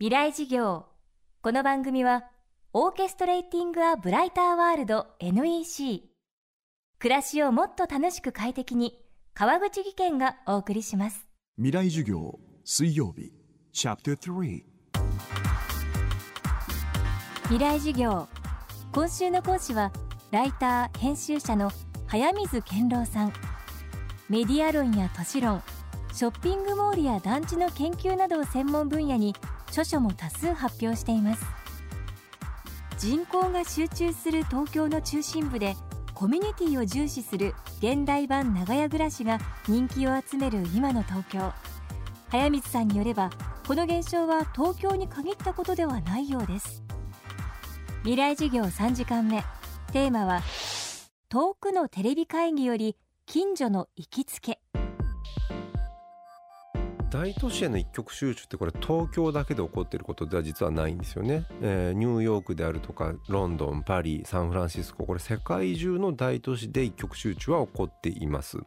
未来事業。この番組はオーケストレーティング・ア・ブライター・ワールド NEC 暮らしをもっと楽しく快適に川口義賢がお送りします。未来授業水曜日チャプター3未来事業。今週の講師はライター編集者の早水健郎さん。メディア論や都市論ショッピングモールや団地の研究などを専門分野に著書も多数発表しています。人口が集中する東京の中心部でコミュニティを重視する現代版長屋暮らしが人気を集める今の東京。早水さんによればこの現象は東京に限ったことではないようです。未来授業3時間目。テーマは遠くのテレビ会議より近所の行きつけ。大都市への一極集中ってこれ東京だけで起こっていることでは実はないんですよね、えー、ニューヨークであるとかロンドンパリサンフランシスコこれ世界中の大都市で一極集中は起こっています。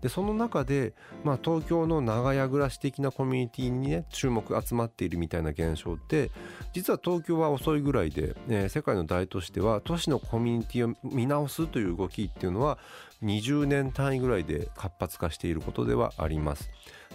でその中で、まあ、東京の長屋暮らし的なコミュニティにね注目集まっているみたいな現象って実は東京は遅いぐらいで、えー、世界の大都市では都市のコミュニティを見直すという動きっていうのは20年単位ぐらいで活発化していることではあります。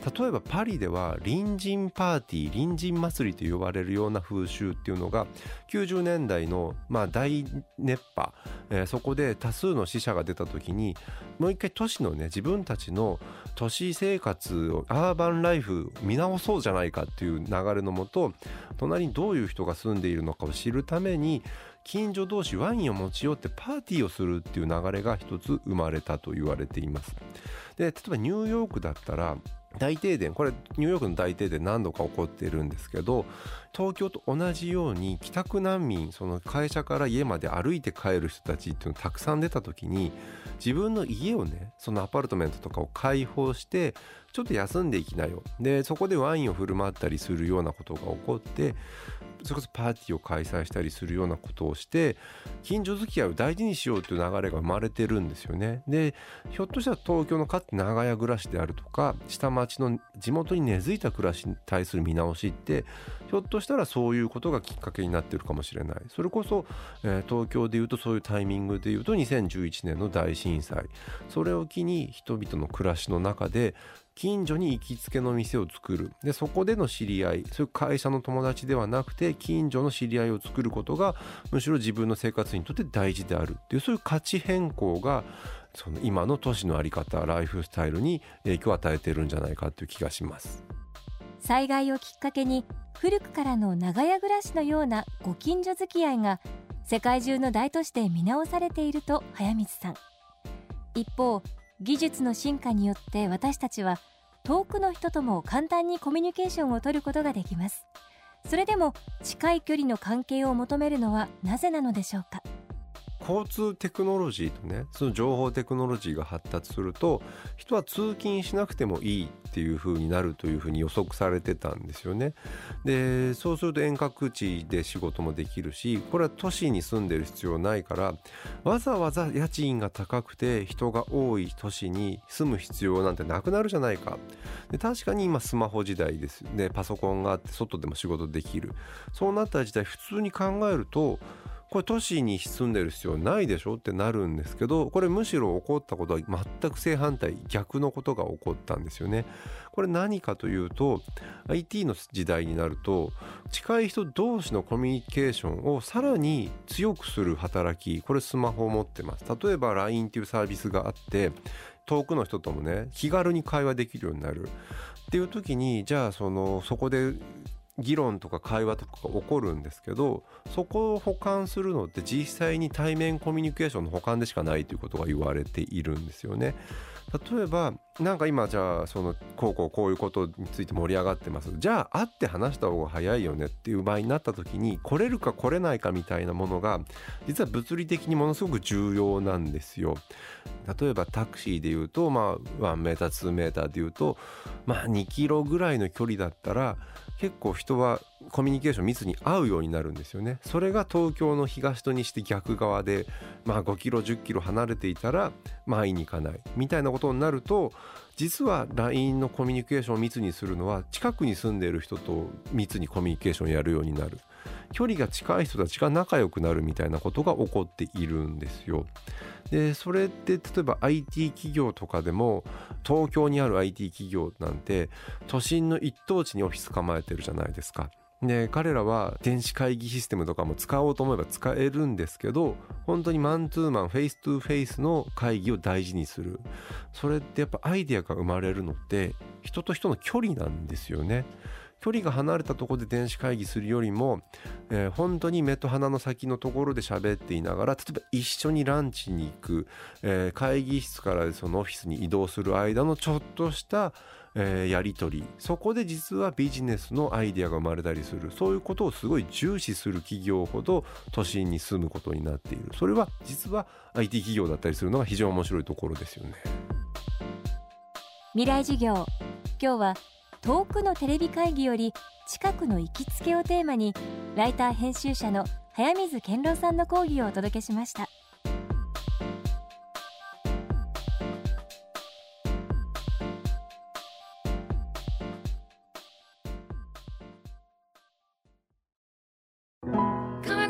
例えばパリでは隣人パーティー隣人祭りと呼ばれるような風習っていうのが90年代のまあ大熱波、えー、そこで多数の死者が出た時にもう一回都市のね自分たちの都市生活をアーバンライフ見直そうじゃないかっていう流れのもと隣にどういう人が住んでいるのかを知るために近所同士ワインを持ち寄ってパーティーをするっていう流れが一つ生まれたと言われています。で例えばニューヨークだったら大停電これニューヨークの大停電何度か起こってるんですけど東京と同じように帰宅難民その会社から家まで歩いて帰る人たちっていうのたくさん出た時に自分の家をねそのアパートメントとかを開放してちょっと休んでいきなよ。でそこでワインを振る舞ったりするようなことが起こってそれこそパーティーを開催したりするようなことをして近所付き合いを大事にしようという流れが生まれてるんですよね。でひょっとしたら東京のかつて長屋暮らしであるとか下町の地元に根付いた暮らしに対する見直しってひょっとしたらそういうことがきっかけになってるかもしれない。それこそ、えー、東京でいうとそういうタイミングでいうと2011年の大震災。それを機に人々の暮らしの中で近所に行きつけの店を作る。でそこでの知り合いそういう会社の友達ではなくて近所の知り合いを作ることがむしろ自分の生活にとって大事である。っていうそういう価値変更がその今の都市の在り方ライフスタイルに影響を与えてるんじゃないかという気がします。災害をきっかけに古くからの長屋暮らしのようなご近所付き合いが世界中の大都市で見直されていると早水さん。一方技術の進化によって私たちは遠くの人とも簡単にコミュニケーションを取ることができます。それでも近い距離の関係を求めるのはなぜなのでしょうか？交通テクノロジーとねその情報テクノロジーが発達すると人は通勤しなくてもいいっていう風になるという風に予測されてたんですよね。でそうすると遠隔地で仕事もできるしこれは都市に住んでる必要ないからわざわざ家賃が高くて人が多い都市に住む必要なんてなくなるじゃないか。で確かに今スマホ時代ですねパソコンがあって外でも仕事できるそうなった時代普通に考えるとこれ都市に住んでる必要ないでしょってなるんですけどこれむしろ起こったことは全く正反対逆のことが起こったんですよね。これ何かというと IT の時代になると近い人同士のコミュニケーションをさらに強くする働きこれスマホを持ってます。例えば LINE っていうサービスがあって遠くの人ともね気軽に会話できるようになるっていう時にじゃあそのそこで議論とか会話とかが起こるんですけどそこを補完するのって実際に対面コミュニケーションの補完でしかないということが言われているんですよね。例えばなんか今じゃあそのこうこうこういうことについて盛り上がってますじゃあ会って話した方が早いよねっていう場合になった時に来れるか来れないかみたいなものが実は物理的にものすごく重要なんですよ。例えばタクシーで言うとまあ1メーター2メーターで言うとまあ2キロぐらいの距離だったら結構人はコミュニケーション密に合うようになるんですよねそれが東京の東と西で逆側でまあ5キロ10キロ離れていたらまあ会いに行かないみたいなことになると実は LINE のコミュニケーションを密にするのは近くに住んでいる人と密にコミュニケーションをやるようになる距離が近い人たちが仲良くなるみたいなことが起こっているんですよ。でそれって例えば IT 企業とかでも東京にある IT 企業なんて都心の一等地にオフィス構えてるじゃないですか。で彼らは電子会議システムとかも使おうと思えば使えるんですけど本当にマンツーマン face to face の会議を大事にする。それってやっぱアイデアが生まれるのって人と人の距離なんですよね。距離が離れたところで電子会議するよりも、えー、本当に目と鼻の先のところで喋っていながら例えば一緒にランチに行く、えー、会議室からそのオフィスに移動する間のちょっとしたえー、やり取り。そこで実はビジネスのアイデアが生まれたりする。そういうことをすごい重視する企業ほど都心に住むことになっている。それは実は IT 企業だったりするのが非常に面白いところですよね。未来事業。今日は遠くのテレビ会議より近くの行きつけをテーマにライター編集者の早水健郎さんの講義をお届けしました。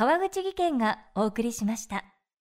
川口技研がお送りしました。